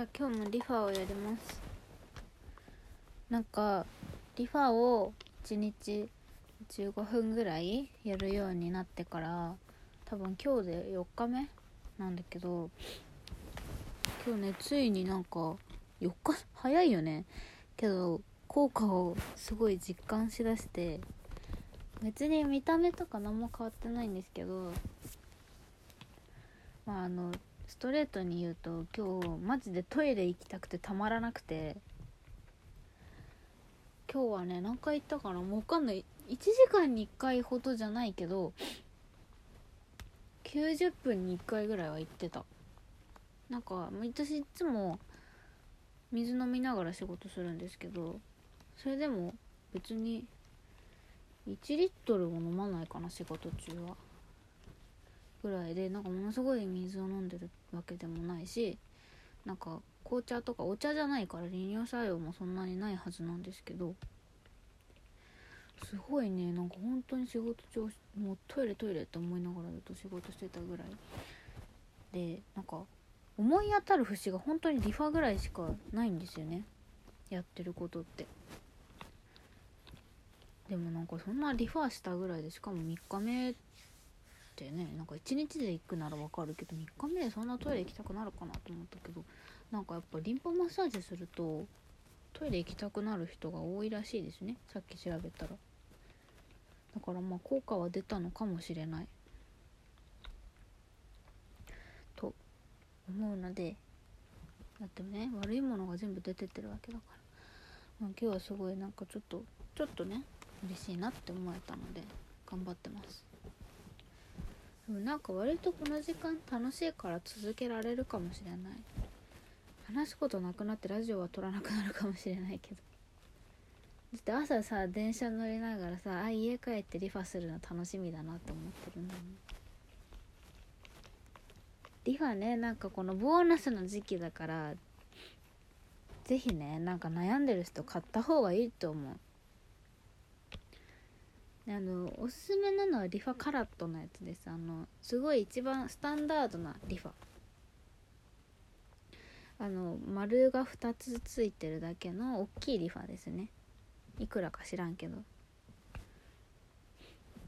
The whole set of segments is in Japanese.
さあ今日もリファをやります。なんかリファを1日15分ぐらいやるようになってから多分今日で4日目なんだけど今日ねついになんか4日早いよね。けど効果をすごい実感しだして別に見た目とか何も変わってないんですけどまああのストレートに言うと今日マジでトイレ行きたくてたまらなくて。今日はね何回行ったかな？もう分かんない。1時間に1回ほどじゃないけど90分に1回ぐらいは行ってた。なんか私いつも水飲みながら仕事するんですけどそれでも別に1リットルも飲まないかな仕事中は。ぐらいでなんかものすごい水を飲んでるわけでもないしなんか紅茶とかお茶じゃないから利尿作用もそんなにないはずなんですけどすごいねなんか本当に仕事中もうトイレトイレって思いながらずっと仕事してたぐらいでなんか思い当たる節が本当にリファぐらいしかないんですよねやってることって。でもなんかそんなリファしたぐらいでしかも3日目ってねなんか1日で行くならわかるけど3日目でそんなトイレ行きたくなるかなと思ったけどなんかやっぱリンパマッサージするとトイレ行きたくなる人が多いらしいですねさっき調べたら。だからまあ効果は出たのかもしれない。と思うのでだってね悪いものが全部出てってるわけだから、まあ、今日はすごいなんかちょっとちょっとね嬉しいなって思えたので頑張ってます。でもなんか割とこの時間楽しいから続けられるかもしれない。話すことなくなってラジオは撮らなくなるかもしれないけど。だって朝さ電車乗りながらさあ家帰ってリファするの楽しみだなって思ってるんだもんリファねなんかこのボーナスの時期だから是非ねなんか悩んでる人買った方がいいと思う。あのおすすめなのはリファカラットのやつです。あのすごい一番スタンダードなリファ。あの丸が2つついてるだけの大きいリファですね。いくらか知らんけど。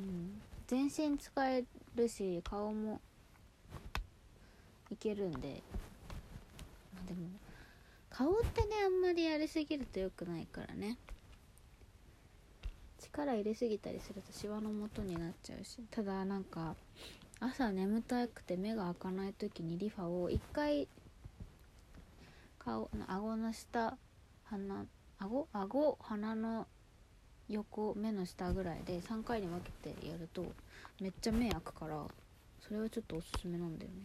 うん。全身使えるし顔もいけるんで。までも顔ってねあんまりやりすぎると良くないからね。力入れすぎたりするとシワの元になっちゃうしただなんか朝眠たくて目が開かない時にリファを1回顔の顎の下鼻顎？顎？鼻の横目の下ぐらいで3回に分けてやるとめっちゃ目開くからそれはちょっとおすすめなんだよね。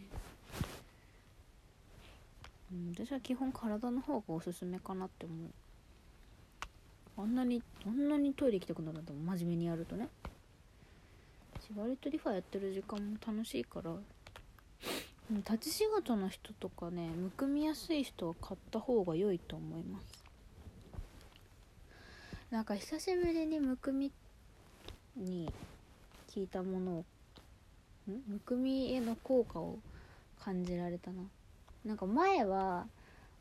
うん私は基本体の方がおすすめかなって思う。あんなにあんなにトイレ行きたくなるんだもん真面目にやるとね。割とリファやってる時間も楽しいから。立ち仕事の人とかねむくみやすい人は買った方が良いと思います。なんか久しぶりにむくみに効いたものをむくみへの効果を感じられたな。なんか前は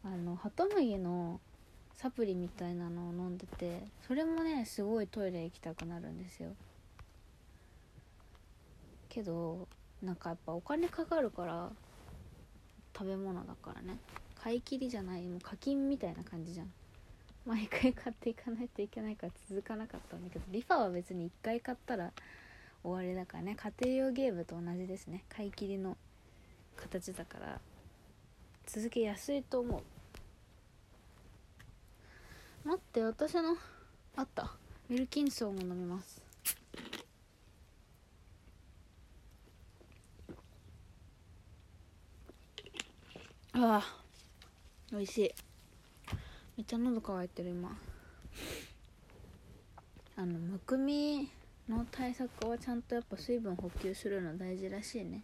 あのハトムギのサプリみたいなのを飲んでてそれもねすごいトイレ行きたくなるんですよ。けどなんかやっぱお金かかるから食べ物だからね。買い切りじゃないもう課金みたいな感じじゃん。毎回買っていかないといけないから続かなかったんだけどリファは別に1回買ったら終わりだからね。家庭用ゲームと同じですね。買い切りの形だから続けやすいと思う。待って私のあった。ウィルキンソンを飲みます。ああ美味しい。めっちゃ喉乾いてる今。あのむくみの対策はちゃんとやっぱ水分補給するの大事らしいね。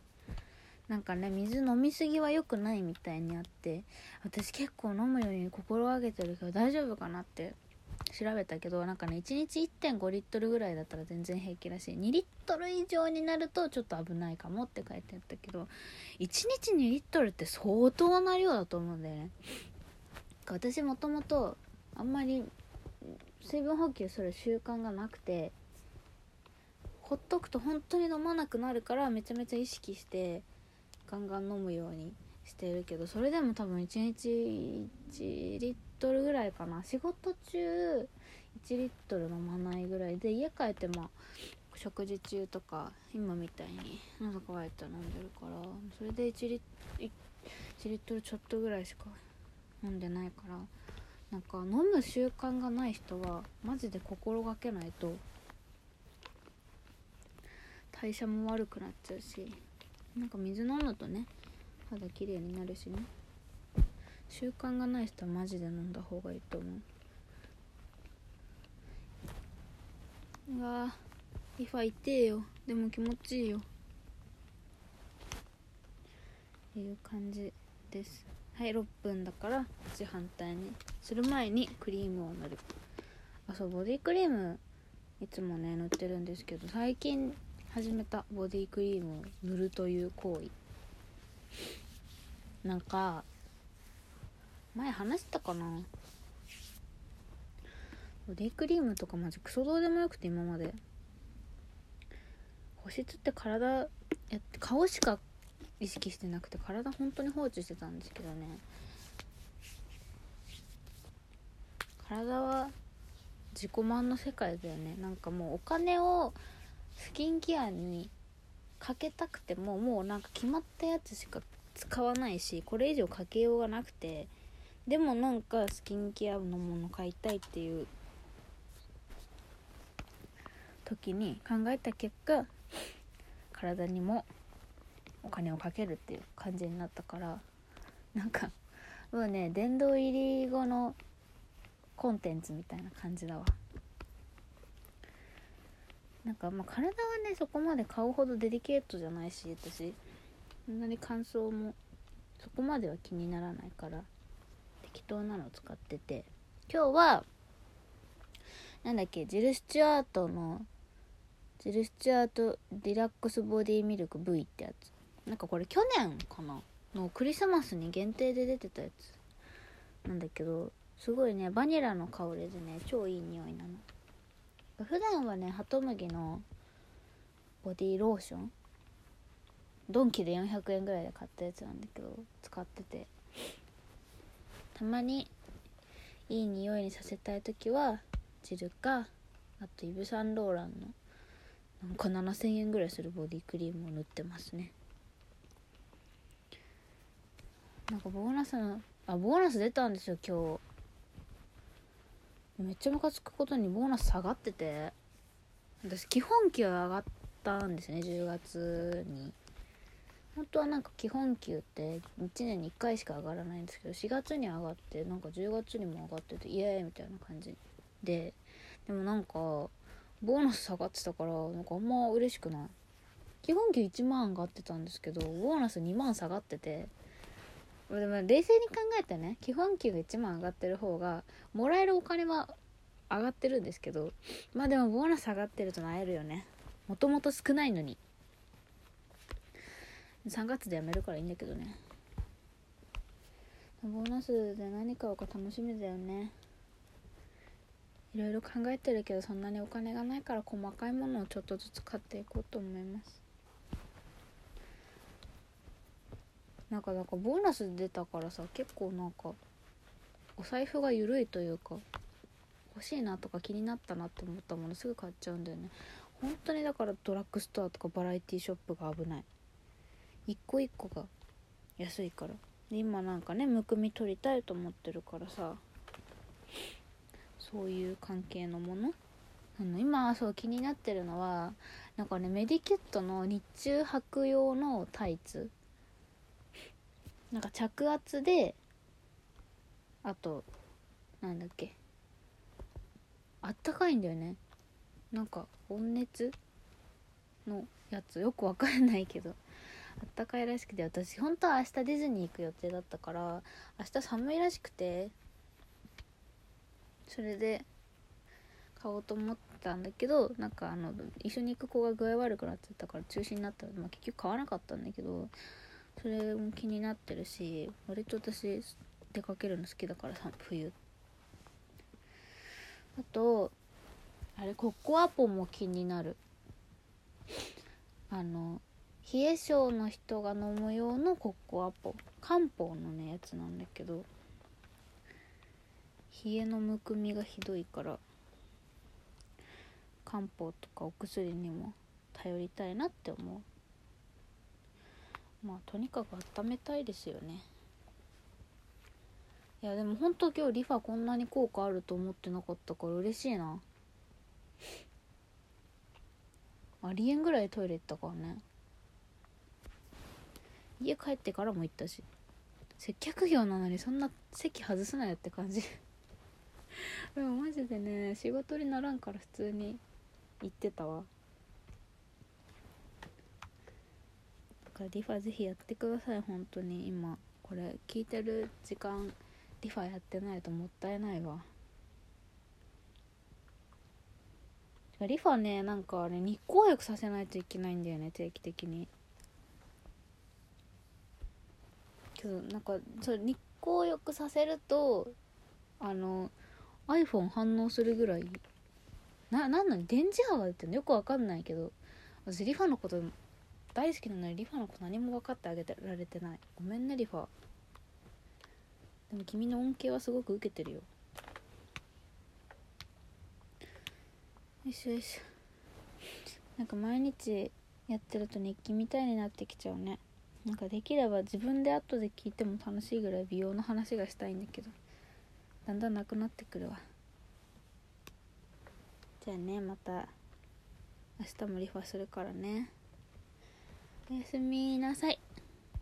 なんかね水飲みすぎは良くないみたいにあって私結構飲むように心がけてるけど大丈夫かなって調べたけどなんかね1日1.5リットルぐらいだったら全然平気らしい。2リットル以上になるとちょっと危ないかもって書いてあったけど1日2リットルって相当な量だと思うんだよね。私もともとあんまり水分補給する習慣がなくてほっとくと本当に飲まなくなるからめちゃめちゃ意識してガンガン飲むようにしてるけどそれでも多分1日1リットルぐらいかな。仕事中1リットル飲まないぐらいで家帰ってまあ食事中とか今みたいに喉乾いたら飲んでるからそれで1リ ,1 リットルちょっとぐらいしか飲んでないから。なんか飲む習慣がない人はマジで心がけないと代謝も悪くなっちゃうし。なんか水飲むとね肌綺麗になるしね。習慣がない人はマジで飲んだ方がいいと思う。うわリファ痛えよ。でも気持ちいいよ。っていう感じです。はい6分だから口反対に。する前にクリームを塗る。あそうボディクリームいつもね塗ってるんですけど最近始めたボディクリームを塗るという行為。なんか前話したかな？ボディクリームとかマジクソどうでもよくて今まで。保湿って体や顔しか意識してなくて体本当に放置してたんですけどね。体は自己満の世界だよね。なんかもうお金をスキンケアにかけたくてももうなんか決まったやつしか使わないしこれ以上かけようがなくてでもなんかスキンケアのもの買いたいっていう時に考えた結果体にもお金をかけるっていう感じになったからなんかもうね殿堂入り後のコンテンツみたいな感じだわ。なんかまあ体はねそこまで買うほどデリケートじゃないし私。そんなに乾燥もそこまでは気にならないから適当なのを使ってて。今日はなんだっけジル・スチュアートのジル・スチュアートリラックスボディミルク V ってやつ。なんかこれ去年かな？のクリスマスに限定で出てたやつ。なんだけどすごいねバニラの香りでね超いい匂いなの。普段はねハトムギのボディローションドンキで400円ぐらいで買ったやつなんだけど使ってて。たまにいい匂いにさせたい時はジルかあとイブ・サンローランのなんか7000円ぐらいするボディクリームを塗ってますね。なんかボーナスのあボーナス出たんですよ今日。めっちゃムカつくことにボーナス下がってて。私基本給上がったんですね10月に。本当はなんか基本給って1年に1回しか上がらないんですけど4月に上がってなんか10月にも上がっててイエーイみたいな感じ。ででもなんかボーナス下がってたからなんかあんま嬉しくない。基本給1万上がってたんですけどボーナス2万下がっててでも冷静に考えてね基本給が1万上がってる方がもらえるお金は上がってるんですけどまあでもボーナス上がってるとなえるよね。もともと少ないのに。3月で辞めるからいいんだけどね。ボーナスで何買うか楽しみだよね。いろいろ考えてるけどそんなにお金がないから細かいものをちょっとずつ買っていこうと思います。なんかなんかボーナス出たからさ結構なんかお財布が緩いというか欲しいなとか気になったなって思ったものすぐ買っちゃうんだよね。本当にだからドラッグストアとかバラエティショップが危ない。一個一個が安いから。で今なんかねむくみ取りたいと思ってるからさそういう関係のもの。あの今そう気になってるのはなんかねメディキュットの日中履く用のタイツ。なんか着圧であとなんだっけ。あったかいんだよね。なんか温熱のやつ。よくわかんないけど。あったかいらしくて私本当は明日ディズニー行く予定だったから明日寒いらしくてそれで買おうと思ったんだけどなんかあの一緒に行く子が具合悪くなっちゃったから中止になったので、まあ、結局買わなかったんだけどそれも気になってるし割と私出かけるの好きだからさ冬。あとあれコッコアポも気になる。あの冷え性の人が飲む用のコッコアポ。漢方のねやつなんだけど冷えのむくみがひどいから漢方とかお薬にも頼りたいなって思う。まあとにかく温めたいですよね。いやでも本当今日リファこんなに効果あると思ってなかったから嬉しいな。ありえんぐらいトイレ行ったからね。家帰ってからも行ったし。接客業なのにそんな席外すなよって感じ。でもマジでね仕事にならんから普通に行ってたわだからリファぜひやってください本当に。今これ聞いてる時間リファやってないともったいないわ。リファねなんかあれ日光浴させないといけないんだよね定期的に。けどなんかそれ日光浴させるとあの iPhone 反応するぐらい。ななんなの電磁波が出てるの？よくわかんないけど。私リファのこと大好きなのにリファのこと何も分かってあげてられてない。ごめんねリファ。でも君の恩恵はすごく受けてるよ。よいしょよいしょ。なんか毎日やってると日記みたいになってきちゃうね。なんかできれば自分で後で聞いても楽しいぐらい美容の話がしたいんだけど。だんだんなくなってくるわ。じゃあねまた明日もリファするからね。おやすみなさい。